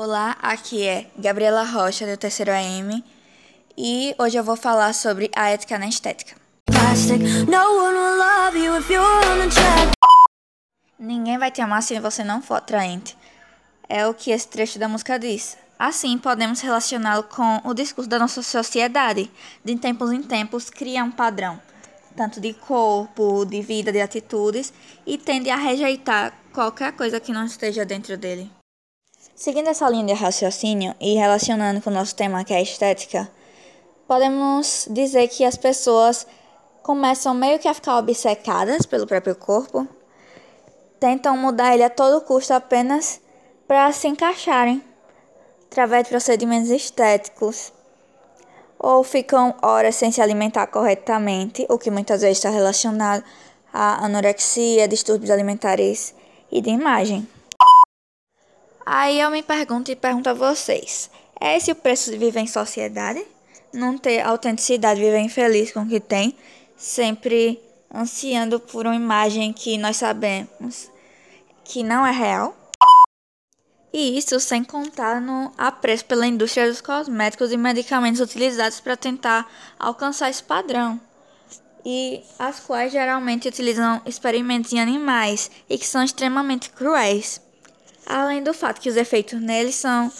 Olá, aqui é Gabriela Rocha, do terceiro AM, e hoje eu vou falar sobre a ética na estética. Ninguém vai te amar se você não for atraente. É o que esse trecho da música diz. Assim, podemos relacioná-lo com o discurso da nossa sociedade. De tempos em tempos, cria um padrão, tanto de corpo, de vida, de atitudes, e tende a rejeitar qualquer coisa que não esteja dentro dele. Seguindo essa linha de raciocínio e relacionando com o nosso tema que é estética, podemos dizer que as pessoas começam meio que a ficar obcecadas pelo próprio corpo, tentam mudar ele a todo custo apenas para se encaixarem através de procedimentos estéticos, ou ficam horas sem se alimentar corretamente, o que muitas vezes está relacionado à anorexia, distúrbios alimentares e de imagem. Aí eu me pergunto e pergunto a vocês: é esse o preço de viver em sociedade? Não ter autenticidade, viver infeliz com o que tem, sempre ansiando por uma imagem que nós sabemos que não é real? E isso sem contar no apreço pela indústria dos cosméticos e medicamentos utilizados para tentar alcançar esse padrão. E as quais geralmente utilizam experimentos em animais e que são extremamente cruéis além do fato que os efeitos neles são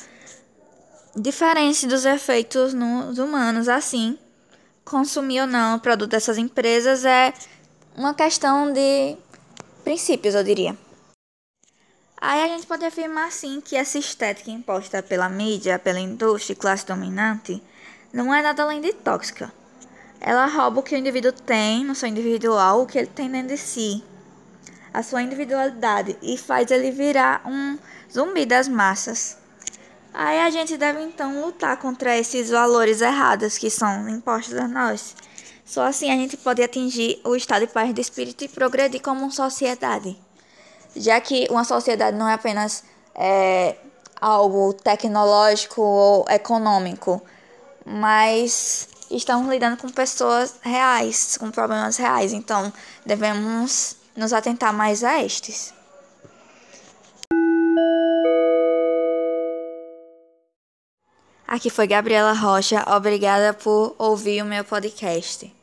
diferentes dos efeitos nos humanos. Assim, consumir ou não o produto dessas empresas é uma questão de princípios, eu diria. Aí a gente pode afirmar sim que essa estética imposta pela mídia, pela indústria e classe dominante não é nada além de tóxica. Ela rouba o que o indivíduo tem no seu individual, o que ele tem dentro de si a sua individualidade e faz ele virar um zumbi das massas. Aí a gente deve então lutar contra esses valores errados que são impostos a nós. Só assim a gente pode atingir o estado de paz de espírito e progredir como sociedade. Já que uma sociedade não é apenas é, algo tecnológico ou econômico, mas estamos lidando com pessoas reais, com problemas reais. Então devemos nos atentar mais a estes. Aqui foi Gabriela Rocha, obrigada por ouvir o meu podcast.